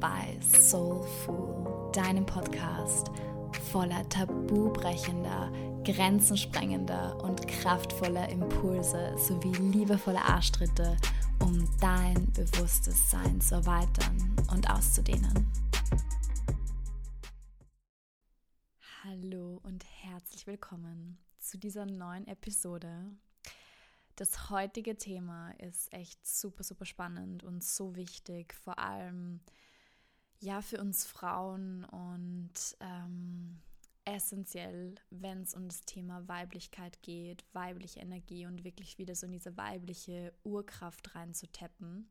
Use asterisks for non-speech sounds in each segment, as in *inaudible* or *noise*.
bei Soulful, deinem Podcast voller tabubrechender, grenzensprengender und kraftvoller Impulse sowie liebevoller Arschtritte, um dein bewusstes Sein zu erweitern und auszudehnen. Hallo und herzlich willkommen zu dieser neuen Episode das heutige Thema ist echt super, super spannend und so wichtig, vor allem ja für uns Frauen und ähm, essentiell, wenn es um das Thema Weiblichkeit geht, weibliche Energie und wirklich wieder so in diese weibliche Urkraft reinzutappen.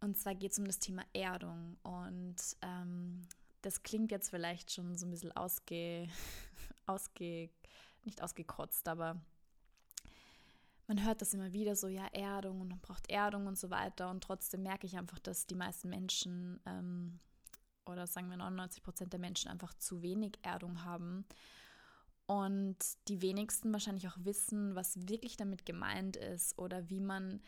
Und zwar geht es um das Thema Erdung und ähm, das klingt jetzt vielleicht schon so ein bisschen ausge, *laughs* ausge nicht ausgekotzt, aber man hört das immer wieder so, ja, Erdung und man braucht Erdung und so weiter. Und trotzdem merke ich einfach, dass die meisten Menschen ähm, oder sagen wir 99 Prozent der Menschen einfach zu wenig Erdung haben. Und die wenigsten wahrscheinlich auch wissen, was wirklich damit gemeint ist oder wie man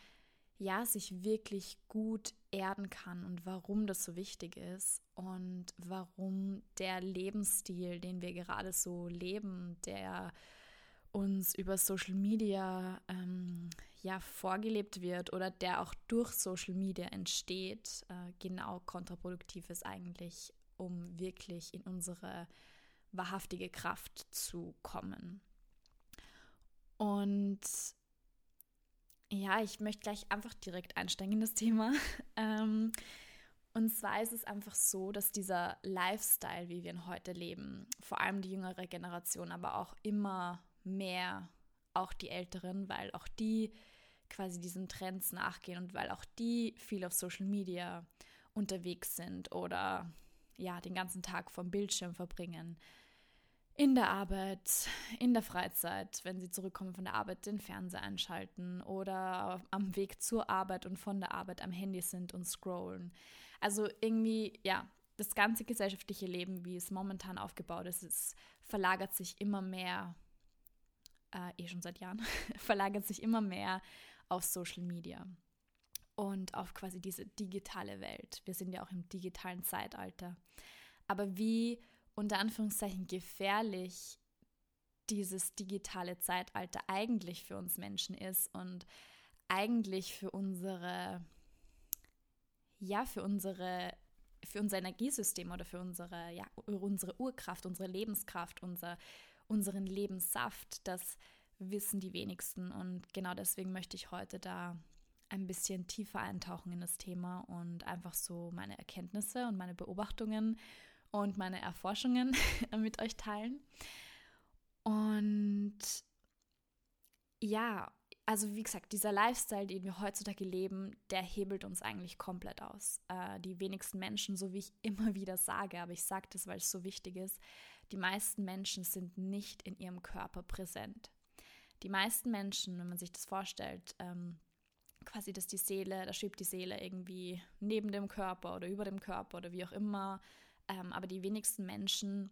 ja sich wirklich gut erden kann und warum das so wichtig ist und warum der Lebensstil, den wir gerade so leben, der uns über Social Media ähm, ja vorgelebt wird oder der auch durch Social Media entsteht, äh, genau kontraproduktiv ist eigentlich, um wirklich in unsere wahrhaftige Kraft zu kommen. Und ja, ich möchte gleich einfach direkt einsteigen in das Thema. *laughs* ähm, und zwar ist es einfach so, dass dieser Lifestyle, wie wir ihn heute leben, vor allem die jüngere Generation, aber auch immer mehr auch die Älteren, weil auch die quasi diesen Trends nachgehen und weil auch die viel auf Social Media unterwegs sind oder ja, den ganzen Tag vom Bildschirm verbringen. In der Arbeit, in der Freizeit, wenn sie zurückkommen von der Arbeit, den Fernseher einschalten oder am Weg zur Arbeit und von der Arbeit am Handy sind und scrollen. Also irgendwie, ja, das ganze gesellschaftliche Leben, wie es momentan aufgebaut ist, es verlagert sich immer mehr äh, eh schon seit Jahren, *laughs* verlagert sich immer mehr auf Social Media und auf quasi diese digitale Welt. Wir sind ja auch im digitalen Zeitalter. Aber wie unter Anführungszeichen gefährlich dieses digitale Zeitalter eigentlich für uns Menschen ist und eigentlich für unsere, ja, für unsere, für unser Energiesystem oder für unsere, ja, unsere Urkraft, unsere Lebenskraft, unser unseren Lebenssaft, das wissen die wenigsten. Und genau deswegen möchte ich heute da ein bisschen tiefer eintauchen in das Thema und einfach so meine Erkenntnisse und meine Beobachtungen und meine Erforschungen *laughs* mit euch teilen. Und ja, also wie gesagt, dieser Lifestyle, den wir heutzutage leben, der hebelt uns eigentlich komplett aus. Äh, die wenigsten Menschen, so wie ich immer *laughs* wieder sage, aber ich sage das, weil es so wichtig ist, die meisten Menschen sind nicht in ihrem Körper präsent. Die meisten Menschen, wenn man sich das vorstellt, ähm, quasi, dass die Seele, da schwebt die Seele irgendwie neben dem Körper oder über dem Körper oder wie auch immer. Ähm, aber die wenigsten Menschen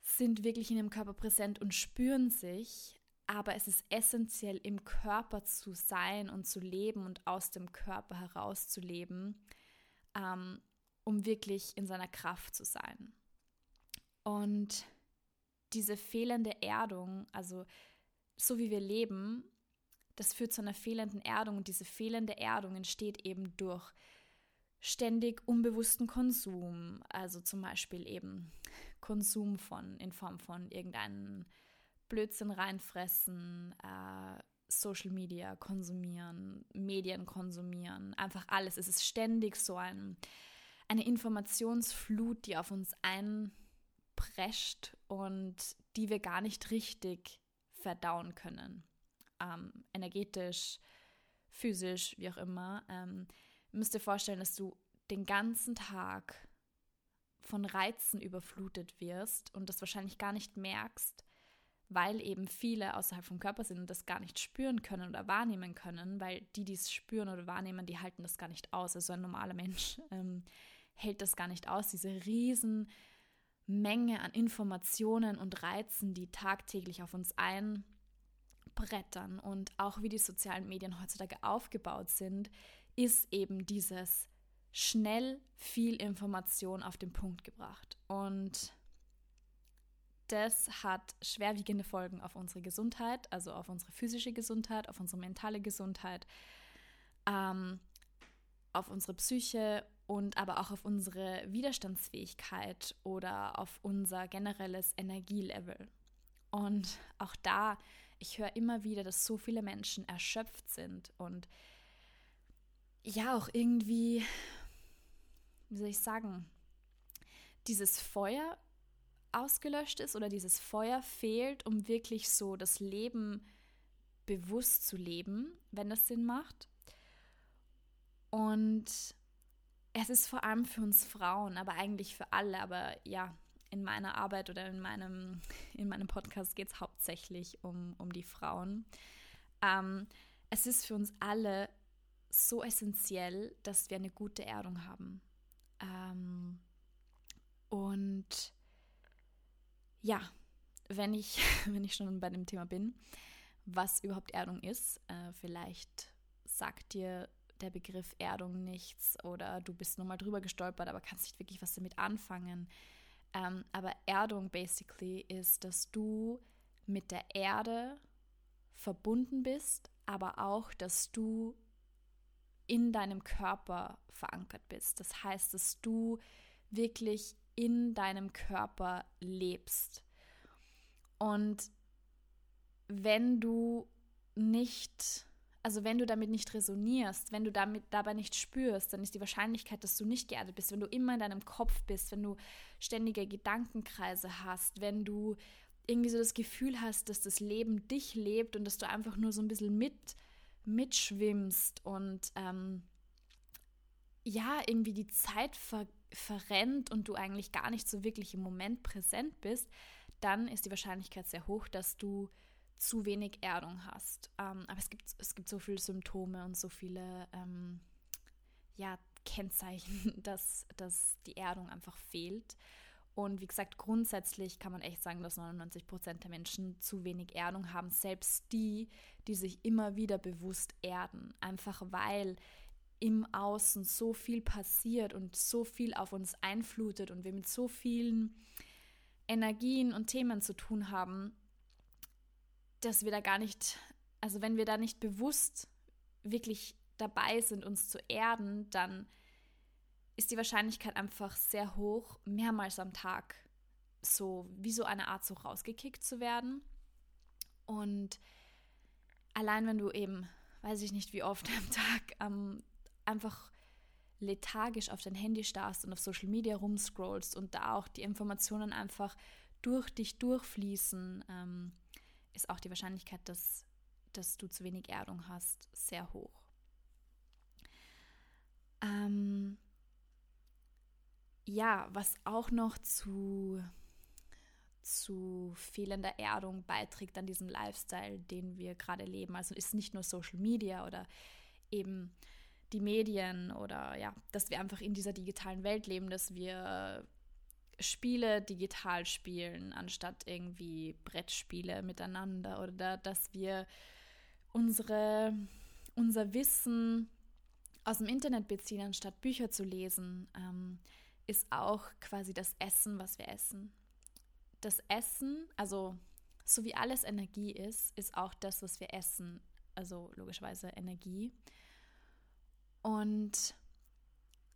sind wirklich in ihrem Körper präsent und spüren sich. Aber es ist essentiell, im Körper zu sein und zu leben und aus dem Körper herauszuleben, ähm, um wirklich in seiner Kraft zu sein. Und diese fehlende Erdung, also so wie wir leben, das führt zu einer fehlenden Erdung und diese fehlende Erdung entsteht eben durch ständig unbewussten Konsum, also zum Beispiel eben Konsum von in Form von irgendeinem Blödsinn reinfressen, äh, Social Media konsumieren, Medien konsumieren, einfach alles. Es ist ständig so ein, eine Informationsflut, die auf uns ein prescht und die wir gar nicht richtig verdauen können. Ähm, energetisch, physisch, wie auch immer. Ähm, müsst ihr vorstellen, dass du den ganzen Tag von Reizen überflutet wirst und das wahrscheinlich gar nicht merkst, weil eben viele außerhalb vom Körper sind und das gar nicht spüren können oder wahrnehmen können, weil die, die es spüren oder wahrnehmen, die halten das gar nicht aus. Also ein normaler Mensch *laughs* ähm, hält das gar nicht aus, diese riesen Menge an Informationen und Reizen, die tagtäglich auf uns einbrettern und auch wie die sozialen Medien heutzutage aufgebaut sind, ist eben dieses schnell viel Information auf den Punkt gebracht. Und das hat schwerwiegende Folgen auf unsere Gesundheit, also auf unsere physische Gesundheit, auf unsere mentale Gesundheit, ähm, auf unsere Psyche und aber auch auf unsere Widerstandsfähigkeit oder auf unser generelles Energielevel. Und auch da, ich höre immer wieder, dass so viele Menschen erschöpft sind und ja, auch irgendwie, wie soll ich sagen, dieses Feuer ausgelöscht ist oder dieses Feuer fehlt, um wirklich so das Leben bewusst zu leben, wenn das Sinn macht. Und es ist vor allem für uns Frauen, aber eigentlich für alle. Aber ja, in meiner Arbeit oder in meinem, in meinem Podcast geht es hauptsächlich um, um die Frauen. Ähm, es ist für uns alle so essentiell, dass wir eine gute Erdung haben. Ähm, und ja, wenn ich, *laughs* wenn ich schon bei dem Thema bin, was überhaupt Erdung ist, äh, vielleicht sagt dir der Begriff Erdung nichts oder du bist nur mal drüber gestolpert, aber kannst nicht wirklich was damit anfangen. Ähm, aber Erdung basically ist, dass du mit der Erde verbunden bist, aber auch, dass du in deinem Körper verankert bist. Das heißt, dass du wirklich in deinem Körper lebst. Und wenn du nicht, also wenn du damit nicht resonierst, wenn du damit dabei nicht spürst, dann ist die Wahrscheinlichkeit, dass du nicht geerdet bist, wenn du immer in deinem Kopf bist, wenn du ständige Gedankenkreise hast, wenn du irgendwie so das Gefühl hast, dass das Leben dich lebt und dass du einfach nur so ein bisschen mit, mitschwimmst und ähm, ja, irgendwie die Zeit ver verrennt und du eigentlich gar nicht so wirklich im Moment präsent bist, dann ist die Wahrscheinlichkeit sehr hoch, dass du zu wenig Erdung hast. Ähm, aber es gibt, es gibt so viele Symptome und so viele ähm, ja, Kennzeichen, *laughs* dass, dass die Erdung einfach fehlt. Und wie gesagt, grundsätzlich kann man echt sagen, dass 99 Prozent der Menschen zu wenig Erdung haben, selbst die, die sich immer wieder bewusst erden. Einfach weil im Außen so viel passiert und so viel auf uns einflutet und wir mit so vielen Energien und Themen zu tun haben, dass wir da gar nicht, also wenn wir da nicht bewusst wirklich dabei sind, uns zu erden, dann ist die Wahrscheinlichkeit einfach sehr hoch, mehrmals am Tag so wie so eine Art so rausgekickt zu werden. Und allein wenn du eben, weiß ich nicht wie oft *laughs* am Tag am einfach lethargisch auf dein Handy starrst und auf Social Media rumscrollst und da auch die Informationen einfach durch dich durchfließen, ähm, ist auch die Wahrscheinlichkeit, dass, dass du zu wenig Erdung hast, sehr hoch. Ähm, ja, was auch noch zu, zu fehlender Erdung beiträgt an diesem Lifestyle, den wir gerade leben. Also ist nicht nur Social Media oder eben die Medien oder ja, dass wir einfach in dieser digitalen Welt leben, dass wir Spiele digital spielen, anstatt irgendwie Brettspiele miteinander oder dass wir unsere, unser Wissen aus dem Internet beziehen, anstatt Bücher zu lesen, ähm, ist auch quasi das Essen, was wir essen. Das Essen, also so wie alles Energie ist, ist auch das, was wir essen, also logischerweise Energie. Und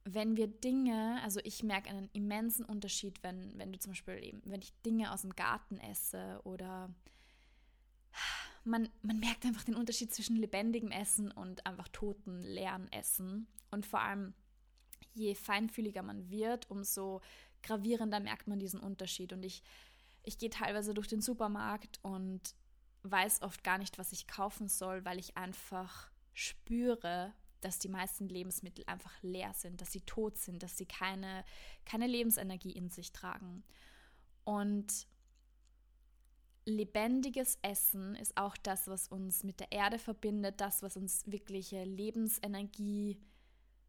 wenn wir Dinge, also ich merke einen immensen Unterschied, wenn, wenn du zum Beispiel eben, wenn ich Dinge aus dem Garten esse oder man, man merkt einfach den Unterschied zwischen lebendigem Essen und einfach toten, leeren Essen. Und vor allem, je feinfühliger man wird, umso gravierender merkt man diesen Unterschied. Und ich, ich gehe teilweise durch den Supermarkt und weiß oft gar nicht, was ich kaufen soll, weil ich einfach spüre, dass die meisten Lebensmittel einfach leer sind, dass sie tot sind, dass sie keine, keine Lebensenergie in sich tragen. Und lebendiges Essen ist auch das, was uns mit der Erde verbindet, das, was uns wirkliche Lebensenergie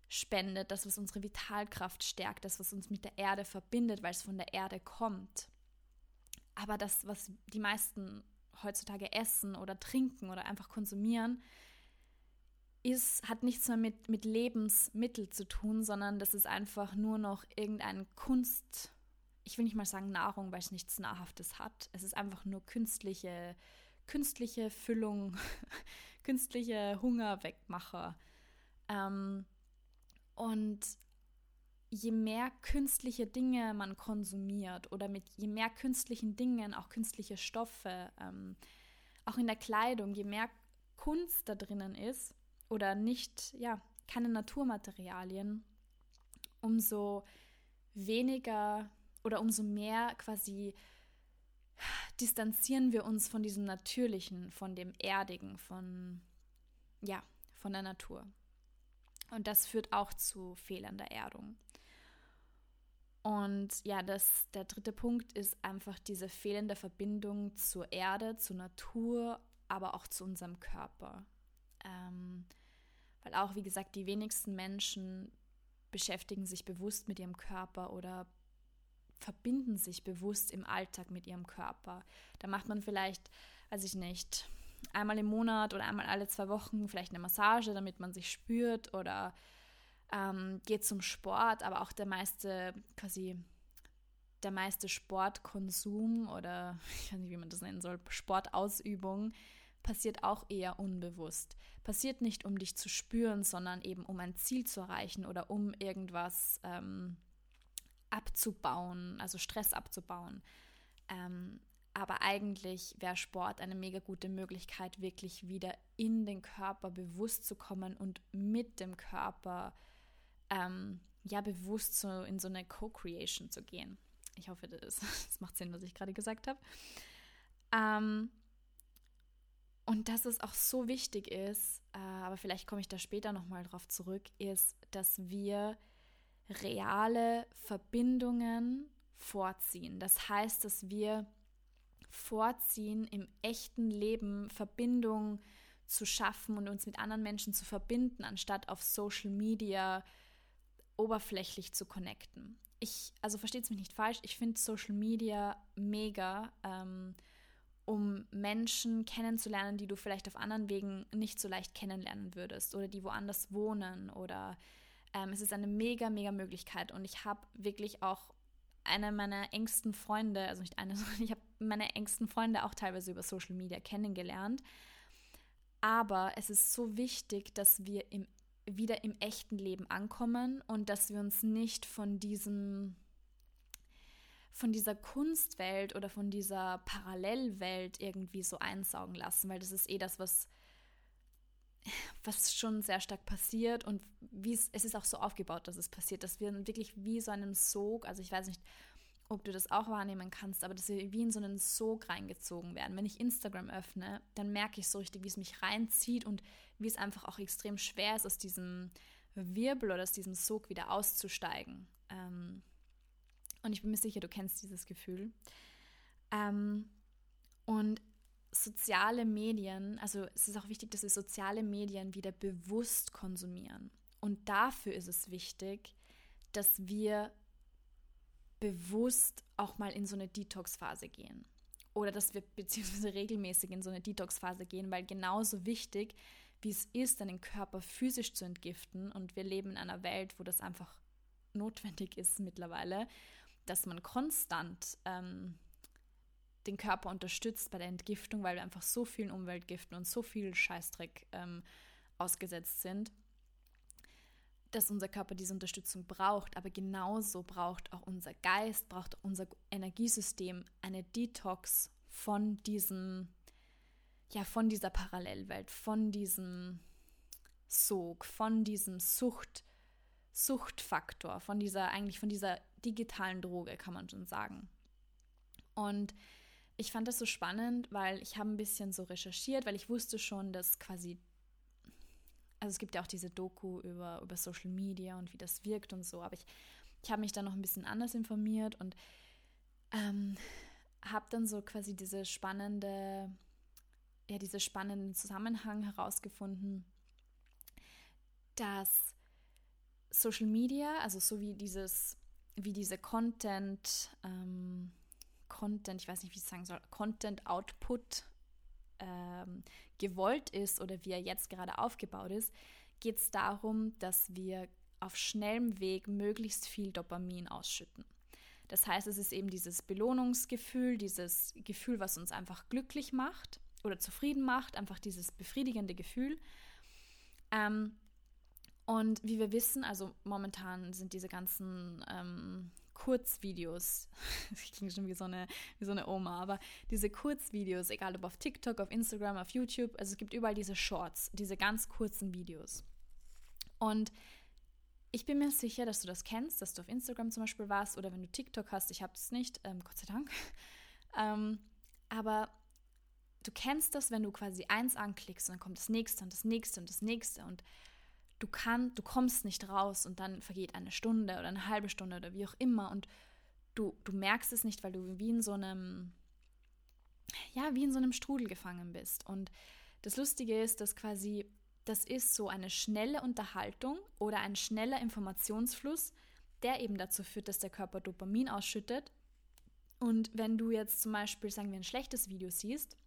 spendet, das, was unsere Vitalkraft stärkt, das, was uns mit der Erde verbindet, weil es von der Erde kommt. Aber das, was die meisten heutzutage essen oder trinken oder einfach konsumieren, ist, hat nichts mehr mit, mit Lebensmittel zu tun, sondern das ist einfach nur noch irgendein Kunst, ich will nicht mal sagen Nahrung, weil es nichts Nahrhaftes hat. Es ist einfach nur künstliche, künstliche Füllung, *laughs* künstliche Hungerwegmacher. Ähm, und je mehr künstliche Dinge man konsumiert oder mit je mehr künstlichen Dingen, auch künstliche Stoffe, ähm, auch in der Kleidung, je mehr Kunst da drinnen ist oder nicht, ja, keine Naturmaterialien, umso weniger oder umso mehr quasi distanzieren wir uns von diesem Natürlichen, von dem Erdigen, von, ja, von der Natur. Und das führt auch zu fehlender Erdung. Und ja, das, der dritte Punkt ist einfach diese fehlende Verbindung zur Erde, zur Natur, aber auch zu unserem Körper. Ähm, weil auch, wie gesagt, die wenigsten Menschen beschäftigen sich bewusst mit ihrem Körper oder verbinden sich bewusst im Alltag mit ihrem Körper. Da macht man vielleicht, weiß ich nicht, einmal im Monat oder einmal alle zwei Wochen vielleicht eine Massage, damit man sich spürt oder ähm, geht zum Sport, aber auch der meiste quasi der meiste Sportkonsum oder *laughs* ich weiß nicht, wie man das nennen soll, Sportausübung passiert auch eher unbewusst. Passiert nicht, um dich zu spüren, sondern eben um ein Ziel zu erreichen oder um irgendwas ähm, abzubauen, also Stress abzubauen. Ähm, aber eigentlich wäre Sport eine mega gute Möglichkeit, wirklich wieder in den Körper bewusst zu kommen und mit dem Körper ähm, ja bewusst so in so eine Co-Creation zu gehen. Ich hoffe, das, *laughs* das macht Sinn, was ich gerade gesagt habe. Ähm, und dass es auch so wichtig ist, äh, aber vielleicht komme ich da später nochmal drauf zurück, ist, dass wir reale Verbindungen vorziehen. Das heißt, dass wir vorziehen, im echten Leben Verbindungen zu schaffen und uns mit anderen Menschen zu verbinden, anstatt auf Social Media oberflächlich zu connecten. Ich, also versteht es mich nicht falsch, ich finde Social Media mega, ähm, um Menschen kennenzulernen, die du vielleicht auf anderen Wegen nicht so leicht kennenlernen würdest oder die woanders wohnen oder ähm, es ist eine mega, mega Möglichkeit und ich habe wirklich auch eine meiner engsten Freunde, also nicht eine, *laughs* sondern ich habe meine engsten Freunde auch teilweise über Social Media kennengelernt. Aber es ist so wichtig, dass wir im, wieder im echten Leben ankommen und dass wir uns nicht von diesem von dieser Kunstwelt oder von dieser Parallelwelt irgendwie so einsaugen lassen, weil das ist eh das, was was schon sehr stark passiert und wie es, es ist auch so aufgebaut, dass es passiert, dass wir wirklich wie so einen Sog, also ich weiß nicht, ob du das auch wahrnehmen kannst, aber dass wir wie in so einen Sog reingezogen werden. Wenn ich Instagram öffne, dann merke ich so richtig, wie es mich reinzieht und wie es einfach auch extrem schwer ist, aus diesem Wirbel oder aus diesem Sog wieder auszusteigen. Ähm, und ich bin mir sicher, du kennst dieses Gefühl. Ähm, und soziale Medien, also es ist auch wichtig, dass wir soziale Medien wieder bewusst konsumieren. Und dafür ist es wichtig, dass wir bewusst auch mal in so eine Detox-Phase gehen. Oder dass wir beziehungsweise regelmäßig in so eine Detox-Phase gehen, weil genauso wichtig, wie es ist, deinen Körper physisch zu entgiften, und wir leben in einer Welt, wo das einfach notwendig ist mittlerweile, dass man konstant ähm, den Körper unterstützt bei der Entgiftung, weil wir einfach so vielen Umweltgiften und so viel Scheißdreck ähm, ausgesetzt sind, dass unser Körper diese Unterstützung braucht. Aber genauso braucht auch unser Geist, braucht auch unser Energiesystem eine Detox von diesem, ja, von dieser Parallelwelt, von diesem Sog, von diesem Sucht, Suchtfaktor, von dieser, eigentlich von dieser digitalen Droge, kann man schon sagen. Und ich fand das so spannend, weil ich habe ein bisschen so recherchiert, weil ich wusste schon, dass quasi, also es gibt ja auch diese Doku über, über Social Media und wie das wirkt und so, aber ich, ich habe mich da noch ein bisschen anders informiert und ähm, habe dann so quasi diese spannende, ja, diese spannenden Zusammenhang herausgefunden, dass Social Media, also so wie dieses, wie diese Content, ähm, Content, ich weiß nicht, wie ich sagen soll, Content Output äh, ähm, gewollt ist oder wie er jetzt gerade aufgebaut ist, geht es darum, dass wir auf schnellem Weg möglichst viel Dopamin ausschütten. Das heißt, es ist eben dieses Belohnungsgefühl, dieses Gefühl, was uns einfach glücklich macht oder zufrieden macht, einfach dieses befriedigende Gefühl. Ähm, und wie wir wissen, also momentan sind diese ganzen ähm, Kurzvideos, *laughs* das klingt schon wie so, eine, wie so eine Oma, aber diese Kurzvideos, egal ob auf TikTok, auf Instagram, auf YouTube, also es gibt überall diese Shorts, diese ganz kurzen Videos. Und ich bin mir sicher, dass du das kennst, dass du auf Instagram zum Beispiel warst oder wenn du TikTok hast, ich habe das nicht, ähm, Gott sei Dank. *laughs* ähm, aber du kennst das, wenn du quasi eins anklickst und dann kommt das nächste und das nächste und das nächste und du kannst, du kommst nicht raus und dann vergeht eine Stunde oder eine halbe Stunde oder wie auch immer und du, du merkst es nicht, weil du wie in so einem, ja, wie in so einem Strudel gefangen bist. Und das Lustige ist, dass quasi das ist so eine schnelle Unterhaltung oder ein schneller Informationsfluss, der eben dazu führt, dass der Körper Dopamin ausschüttet. Und wenn du jetzt zum Beispiel, sagen wir, ein schlechtes Video siehst,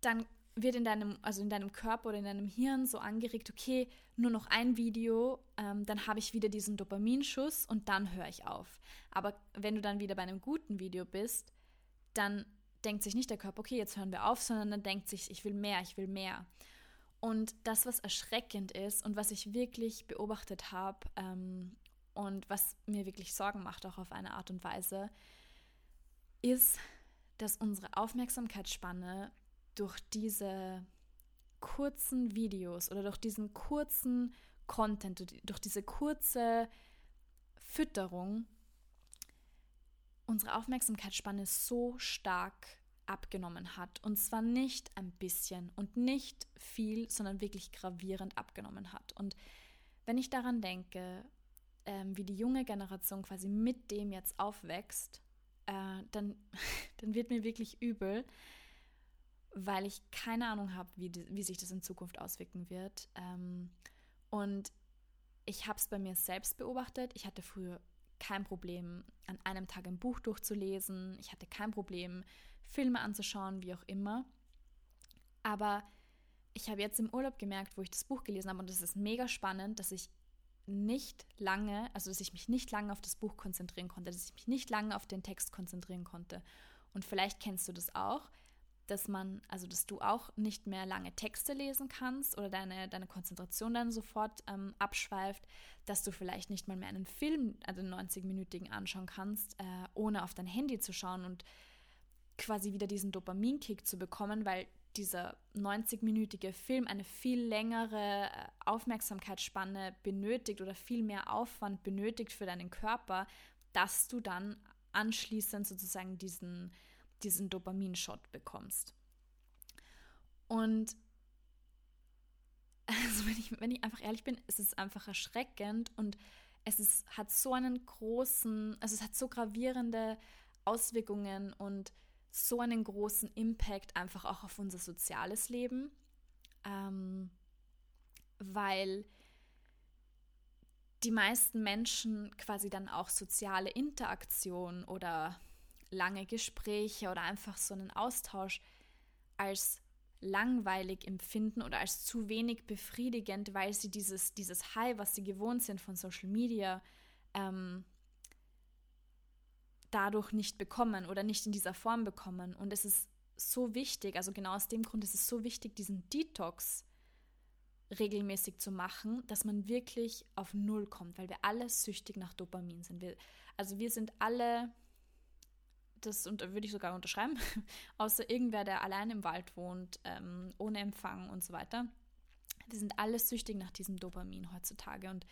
dann wird in deinem, also in deinem Körper oder in deinem Hirn so angeregt, okay, nur noch ein Video, ähm, dann habe ich wieder diesen Dopaminschuss und dann höre ich auf. Aber wenn du dann wieder bei einem guten Video bist, dann denkt sich nicht der Körper, okay, jetzt hören wir auf, sondern dann denkt sich, ich will mehr, ich will mehr. Und das, was erschreckend ist und was ich wirklich beobachtet habe ähm, und was mir wirklich Sorgen macht, auch auf eine Art und Weise, ist, dass unsere Aufmerksamkeitsspanne durch diese kurzen Videos oder durch diesen kurzen Content, durch diese kurze Fütterung unsere Aufmerksamkeitsspanne so stark abgenommen hat. Und zwar nicht ein bisschen und nicht viel, sondern wirklich gravierend abgenommen hat. Und wenn ich daran denke, ähm, wie die junge Generation quasi mit dem jetzt aufwächst, äh, dann, *laughs* dann wird mir wirklich übel, weil ich keine Ahnung habe, wie, wie sich das in Zukunft auswirken wird. Ähm, und ich habe es bei mir selbst beobachtet. Ich hatte früher kein Problem, an einem Tag ein Buch durchzulesen. Ich hatte kein Problem, Filme anzuschauen, wie auch immer. Aber ich habe jetzt im Urlaub gemerkt, wo ich das Buch gelesen habe, und das ist mega spannend, dass ich nicht lange, also dass ich mich nicht lange auf das Buch konzentrieren konnte, dass ich mich nicht lange auf den Text konzentrieren konnte. Und vielleicht kennst du das auch, dass man, also dass du auch nicht mehr lange Texte lesen kannst oder deine, deine Konzentration dann sofort ähm, abschweift, dass du vielleicht nicht mal mehr einen Film, also einen 90-minütigen anschauen kannst, äh, ohne auf dein Handy zu schauen und quasi wieder diesen Dopaminkick zu bekommen, weil dieser 90-minütige Film eine viel längere äh, Aufmerksamkeitsspanne benötigt oder viel mehr Aufwand benötigt für deinen Körper, dass du dann anschließend sozusagen diesen diesen Dopaminshot bekommst. Und *laughs* also wenn ich, wenn ich einfach ehrlich bin, es ist einfach erschreckend und es ist, hat so einen großen, also es hat so gravierende Auswirkungen und so einen großen Impact einfach auch auf unser soziales Leben, ähm, weil die meisten Menschen quasi dann auch soziale Interaktion oder lange Gespräche oder einfach so einen Austausch als langweilig empfinden oder als zu wenig befriedigend, weil sie dieses, dieses High, was sie gewohnt sind von Social Media, ähm, dadurch nicht bekommen oder nicht in dieser Form bekommen. Und es ist so wichtig, also genau aus dem Grund ist es so wichtig, diesen Detox regelmäßig zu machen, dass man wirklich auf Null kommt, weil wir alle süchtig nach Dopamin sind. Wir, also wir sind alle das und würde ich sogar unterschreiben, *laughs* außer irgendwer, der allein im Wald wohnt, ähm, ohne Empfang und so weiter. Wir sind alle süchtig nach diesem Dopamin heutzutage und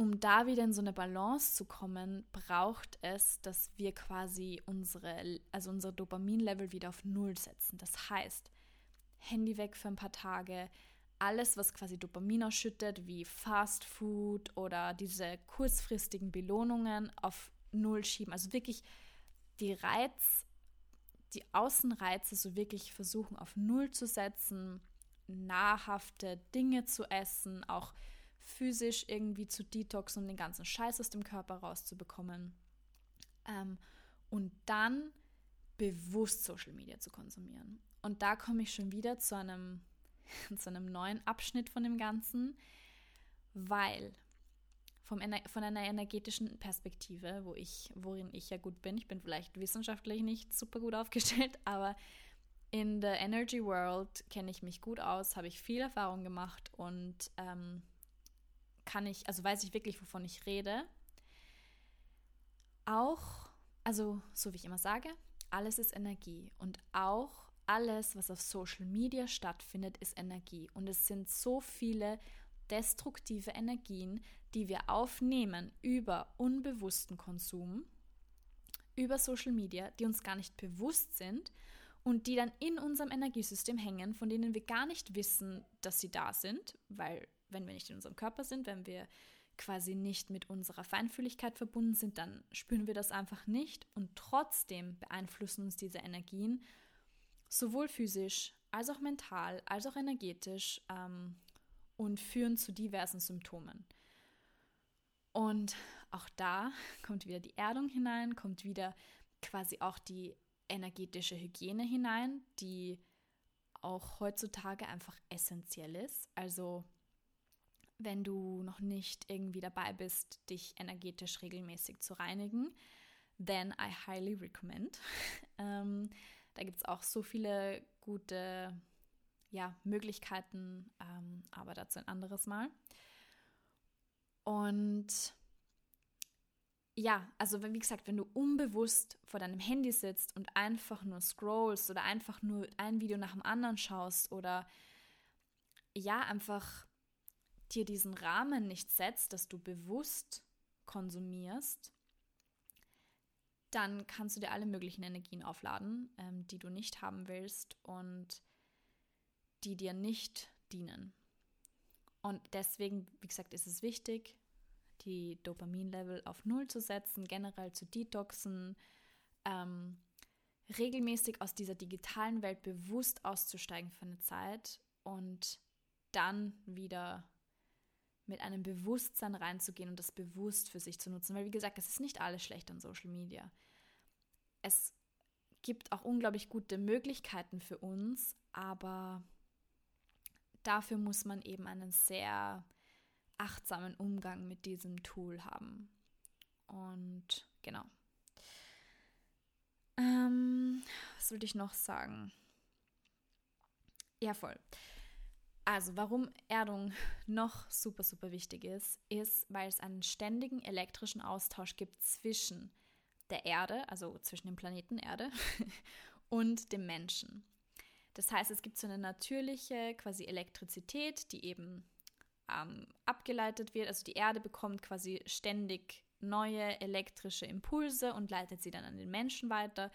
um da wieder in so eine Balance zu kommen, braucht es, dass wir quasi unsere, also unsere Dopaminlevel wieder auf Null setzen. Das heißt, Handy weg für ein paar Tage, alles, was quasi Dopamin ausschüttet, wie Fast Food oder diese kurzfristigen Belohnungen, auf Null schieben. Also wirklich die Reiz, die Außenreize so wirklich versuchen auf Null zu setzen, nahrhafte Dinge zu essen, auch physisch irgendwie zu detoxen, um den ganzen Scheiß aus dem Körper rauszubekommen. Ähm, und dann bewusst Social Media zu konsumieren. Und da komme ich schon wieder zu einem, *laughs* zu einem neuen Abschnitt von dem Ganzen, weil vom, von einer energetischen Perspektive, wo ich, worin ich ja gut bin, ich bin vielleicht wissenschaftlich nicht super gut aufgestellt, *laughs* aber in der Energy World kenne ich mich gut aus, habe ich viel Erfahrung gemacht und ähm, kann ich, also weiß ich wirklich, wovon ich rede. Auch, also so wie ich immer sage, alles ist Energie und auch alles, was auf Social Media stattfindet, ist Energie. Und es sind so viele destruktive Energien, die wir aufnehmen über unbewussten Konsum, über Social Media, die uns gar nicht bewusst sind und die dann in unserem Energiesystem hängen, von denen wir gar nicht wissen, dass sie da sind, weil wenn wir nicht in unserem Körper sind, wenn wir quasi nicht mit unserer Feinfühligkeit verbunden sind, dann spüren wir das einfach nicht und trotzdem beeinflussen uns diese Energien sowohl physisch als auch mental, als auch energetisch ähm, und führen zu diversen Symptomen. Und auch da *laughs* kommt wieder die Erdung hinein, kommt wieder quasi auch die energetische Hygiene hinein, die auch heutzutage einfach essentiell ist. Also wenn du noch nicht irgendwie dabei bist, dich energetisch regelmäßig zu reinigen, then I highly recommend. *laughs* ähm, da gibt es auch so viele gute ja, Möglichkeiten, ähm, aber dazu ein anderes Mal. Und ja, also wie gesagt, wenn du unbewusst vor deinem Handy sitzt und einfach nur scrollst oder einfach nur ein Video nach dem anderen schaust oder ja, einfach dir diesen Rahmen nicht setzt, dass du bewusst konsumierst, dann kannst du dir alle möglichen Energien aufladen, ähm, die du nicht haben willst und die dir nicht dienen. Und deswegen, wie gesagt, ist es wichtig, die Dopaminlevel auf Null zu setzen, generell zu detoxen, ähm, regelmäßig aus dieser digitalen Welt bewusst auszusteigen für eine Zeit und dann wieder mit einem Bewusstsein reinzugehen und das bewusst für sich zu nutzen. Weil, wie gesagt, es ist nicht alles schlecht an Social Media. Es gibt auch unglaublich gute Möglichkeiten für uns, aber dafür muss man eben einen sehr achtsamen Umgang mit diesem Tool haben. Und genau. Ähm, was würde ich noch sagen? Ja, voll. Also, warum Erdung *laughs* noch super, super wichtig ist, ist, weil es einen ständigen elektrischen Austausch gibt zwischen der Erde, also zwischen dem Planeten Erde *laughs* und dem Menschen. Das heißt, es gibt so eine natürliche quasi Elektrizität, die eben ähm, abgeleitet wird. Also die Erde bekommt quasi ständig neue elektrische Impulse und leitet sie dann an den Menschen weiter.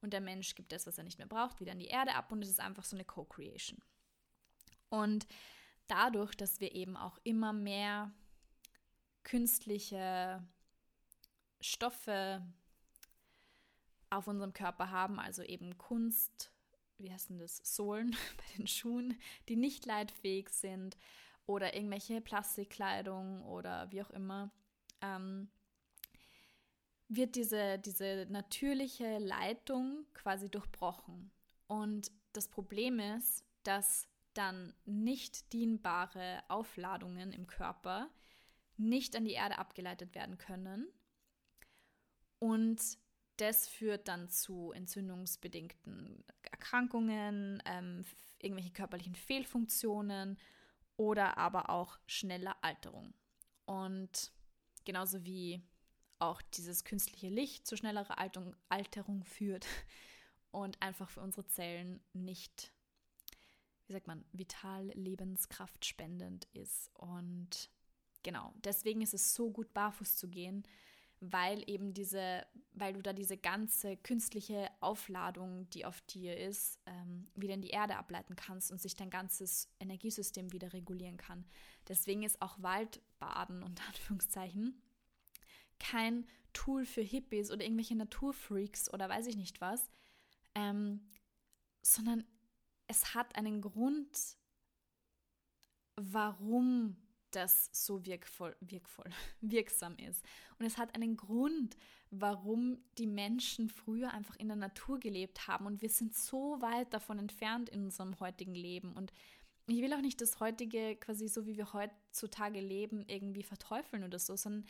Und der Mensch gibt das, was er nicht mehr braucht, wieder an die Erde ab und es ist einfach so eine Co-Creation. Und dadurch, dass wir eben auch immer mehr künstliche Stoffe auf unserem Körper haben, also eben Kunst, wie heißt denn das, Sohlen *laughs* bei den Schuhen, die nicht leitfähig sind oder irgendwelche Plastikkleidung oder wie auch immer, ähm, wird diese, diese natürliche Leitung quasi durchbrochen. Und das Problem ist, dass dann nicht dienbare Aufladungen im Körper nicht an die Erde abgeleitet werden können. Und das führt dann zu entzündungsbedingten Erkrankungen, ähm, irgendwelche körperlichen Fehlfunktionen oder aber auch schneller Alterung. Und genauso wie auch dieses künstliche Licht zu schnellerer Alterung, Alterung führt *laughs* und einfach für unsere Zellen nicht, wie sagt man, vital lebenskraftspendend ist. Und genau, deswegen ist es so gut, barfuß zu gehen, weil eben diese, weil du da diese ganze künstliche Aufladung, die auf dir ist, ähm, wieder in die Erde ableiten kannst und sich dein ganzes Energiesystem wieder regulieren kann. Deswegen ist auch Waldbaden *laughs* unter Anführungszeichen kein Tool für Hippies oder irgendwelche Naturfreaks oder weiß ich nicht was, ähm, sondern es hat einen Grund, warum das so wirkvoll, wirkvoll, *laughs* wirksam ist. Und es hat einen Grund, warum die Menschen früher einfach in der Natur gelebt haben. Und wir sind so weit davon entfernt in unserem heutigen Leben. Und ich will auch nicht das heutige, quasi so wie wir heutzutage leben, irgendwie verteufeln oder so, sondern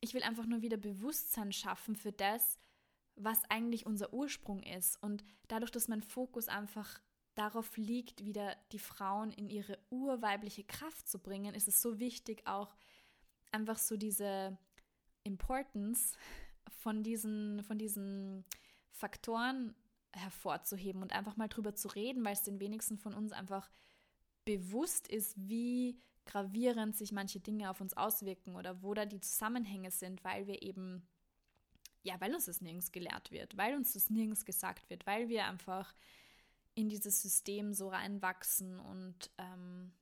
ich will einfach nur wieder Bewusstsein schaffen für das, was eigentlich unser Ursprung ist. Und dadurch, dass mein Fokus einfach darauf liegt, wieder die Frauen in ihre urweibliche Kraft zu bringen, ist es so wichtig, auch einfach so diese Importance von diesen, von diesen Faktoren hervorzuheben und einfach mal drüber zu reden, weil es den wenigsten von uns einfach bewusst ist, wie gravierend sich manche Dinge auf uns auswirken oder wo da die Zusammenhänge sind, weil wir eben, ja, weil uns das nirgends gelehrt wird, weil uns das nirgends gesagt wird, weil wir einfach in dieses System so reinwachsen und ähm,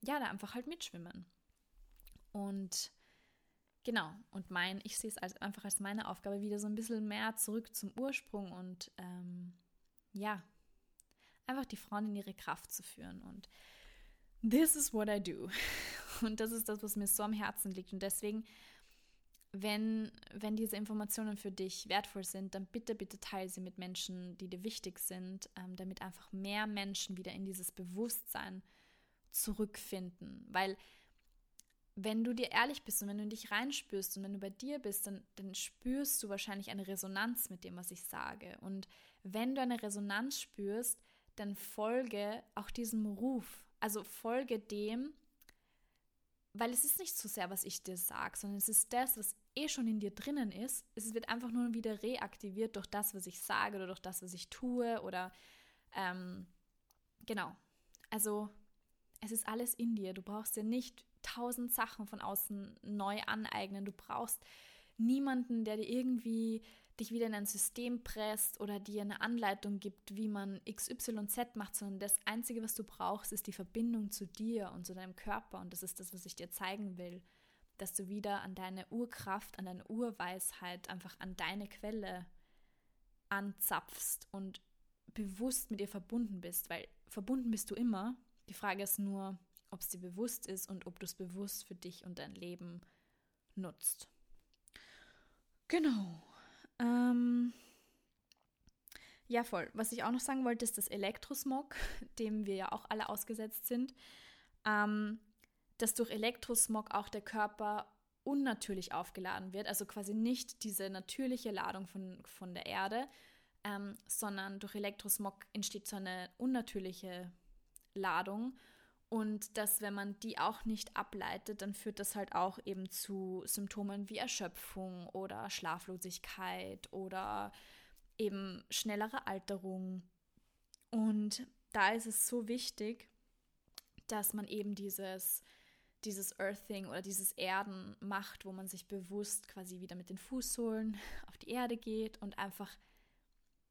ja, da einfach halt mitschwimmen. Und genau, und mein, ich sehe es als, einfach als meine Aufgabe, wieder so ein bisschen mehr zurück zum Ursprung und ähm, ja, einfach die Frauen in ihre Kraft zu führen. Und this is what I do. *laughs* Und das ist das, was mir so am Herzen liegt. Und deswegen, wenn, wenn diese Informationen für dich wertvoll sind, dann bitte, bitte teile sie mit Menschen, die dir wichtig sind, ähm, damit einfach mehr Menschen wieder in dieses Bewusstsein zurückfinden. Weil wenn du dir ehrlich bist und wenn du dich reinspürst und wenn du bei dir bist, dann, dann spürst du wahrscheinlich eine Resonanz mit dem, was ich sage. Und wenn du eine Resonanz spürst, dann folge auch diesem Ruf. Also folge dem, weil es ist nicht so sehr, was ich dir sage, sondern es ist das, was eh schon in dir drinnen ist. Es wird einfach nur wieder reaktiviert durch das, was ich sage oder durch das, was ich tue oder ähm, genau. Also es ist alles in dir. Du brauchst dir nicht tausend Sachen von außen neu aneignen. Du brauchst niemanden, der dir irgendwie dich wieder in ein System presst oder dir eine Anleitung gibt, wie man XYZ macht, sondern das Einzige, was du brauchst, ist die Verbindung zu dir und zu deinem Körper. Und das ist das, was ich dir zeigen will, dass du wieder an deine Urkraft, an deine Urweisheit, einfach an deine Quelle anzapfst und bewusst mit ihr verbunden bist, weil verbunden bist du immer. Die Frage ist nur, ob es dir bewusst ist und ob du es bewusst für dich und dein Leben nutzt. Genau. Ähm, ja, voll. Was ich auch noch sagen wollte, ist das Elektrosmog, *laughs* dem wir ja auch alle ausgesetzt sind. Ähm, dass durch Elektrosmog auch der Körper unnatürlich aufgeladen wird, also quasi nicht diese natürliche Ladung von, von der Erde, ähm, sondern durch Elektrosmog entsteht so eine unnatürliche Ladung und dass, wenn man die auch nicht ableitet, dann führt das halt auch eben zu Symptomen wie Erschöpfung oder Schlaflosigkeit oder eben schnellere Alterung. Und da ist es so wichtig, dass man eben dieses, dieses Earthing oder dieses Erden macht, wo man sich bewusst quasi wieder mit den Fußsohlen *laughs* auf die Erde geht und einfach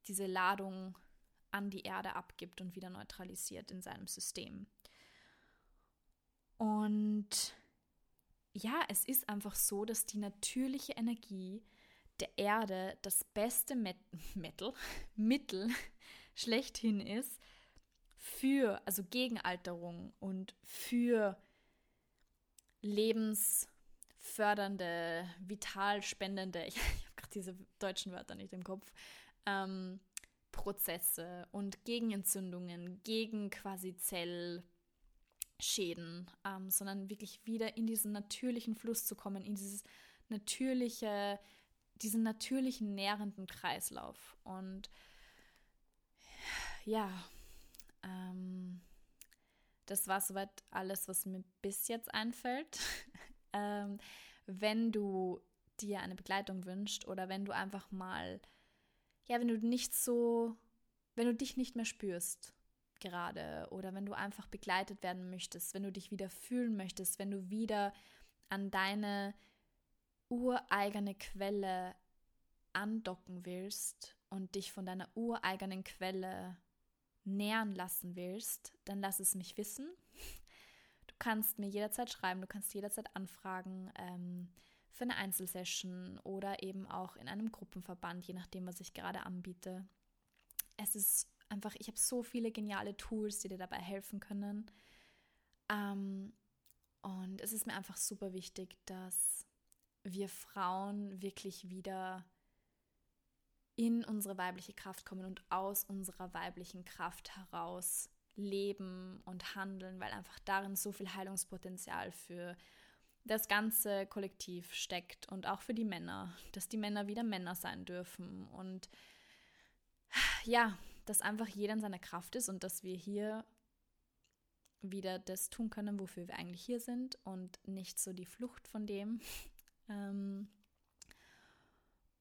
diese Ladung an die Erde abgibt und wieder neutralisiert in seinem System. Und ja, es ist einfach so, dass die natürliche Energie der Erde das beste Met *laughs* Metal, *laughs* Mittel schlechthin ist für, also Gegenalterung und für lebensfördernde, vitalspendende, *laughs* ich, ich habe gerade diese deutschen Wörter nicht im Kopf, ähm, Prozesse und Gegenentzündungen, gegen quasi Zell Schäden, ähm, sondern wirklich wieder in diesen natürlichen Fluss zu kommen, in dieses natürliche, diesen natürlichen nährenden Kreislauf. Und ja, ähm, das war soweit alles, was mir bis jetzt einfällt. *laughs* ähm, wenn du dir eine Begleitung wünscht oder wenn du einfach mal, ja, wenn du nicht so, wenn du dich nicht mehr spürst, gerade oder wenn du einfach begleitet werden möchtest, wenn du dich wieder fühlen möchtest, wenn du wieder an deine ureigene Quelle andocken willst und dich von deiner ureigenen Quelle nähern lassen willst, dann lass es mich wissen. Du kannst mir jederzeit schreiben, du kannst jederzeit anfragen ähm, für eine Einzelsession oder eben auch in einem Gruppenverband, je nachdem, was ich gerade anbiete. Es ist einfach, ich habe so viele geniale Tools, die dir dabei helfen können. Ähm, und es ist mir einfach super wichtig, dass wir Frauen wirklich wieder in unsere weibliche Kraft kommen und aus unserer weiblichen Kraft heraus leben und handeln, weil einfach darin so viel Heilungspotenzial für das ganze Kollektiv steckt und auch für die Männer, dass die Männer wieder Männer sein dürfen und ja, dass einfach jeder in seiner Kraft ist und dass wir hier wieder das tun können, wofür wir eigentlich hier sind und nicht so die Flucht von dem. *laughs* Ähm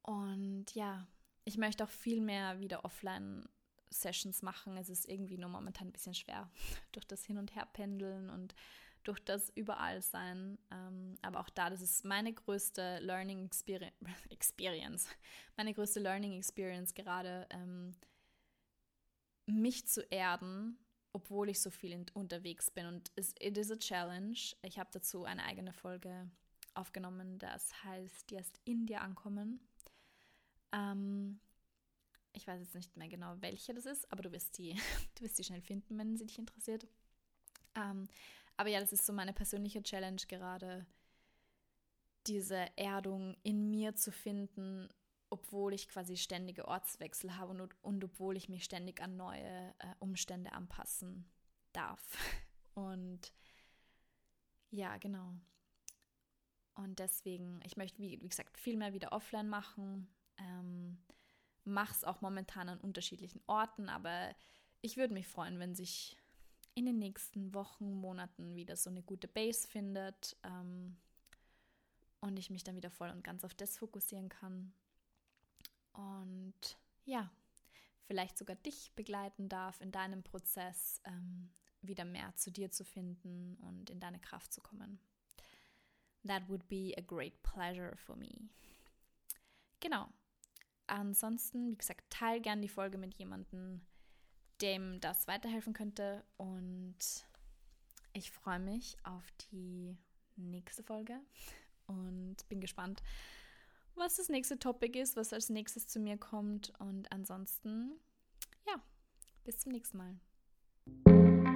und ja, ich möchte auch viel mehr wieder Offline-Sessions machen. Es ist irgendwie nur momentan ein bisschen schwer *laughs* durch das Hin- und Herpendeln und durch das Überallsein. Ähm, aber auch da, das ist meine größte Learning *laughs* Experience, meine größte Learning Experience gerade, ähm, mich zu erden, obwohl ich so viel unterwegs bin. Und it is a challenge. Ich habe dazu eine eigene Folge aufgenommen, das heißt, erst in dir ankommen. Ähm, ich weiß jetzt nicht mehr genau, welche das ist, aber du wirst die, *laughs* du wirst die schnell finden, wenn sie dich interessiert. Ähm, aber ja, das ist so meine persönliche Challenge gerade, diese Erdung in mir zu finden, obwohl ich quasi ständige Ortswechsel habe und, und obwohl ich mich ständig an neue äh, Umstände anpassen darf. *laughs* Und ja, genau. Und deswegen, ich möchte, wie, wie gesagt, viel mehr wieder offline machen. Ähm, Mache es auch momentan an unterschiedlichen Orten, aber ich würde mich freuen, wenn sich in den nächsten Wochen, Monaten wieder so eine gute Base findet ähm, und ich mich dann wieder voll und ganz auf das fokussieren kann. Und ja, vielleicht sogar dich begleiten darf in deinem Prozess, ähm, wieder mehr zu dir zu finden und in deine Kraft zu kommen. That would be a great pleasure for me. Genau. Ansonsten, wie gesagt, teil gern die Folge mit jemandem, dem das weiterhelfen könnte. Und ich freue mich auf die nächste Folge und bin gespannt, was das nächste Topic ist, was als nächstes zu mir kommt. Und ansonsten, ja, bis zum nächsten Mal.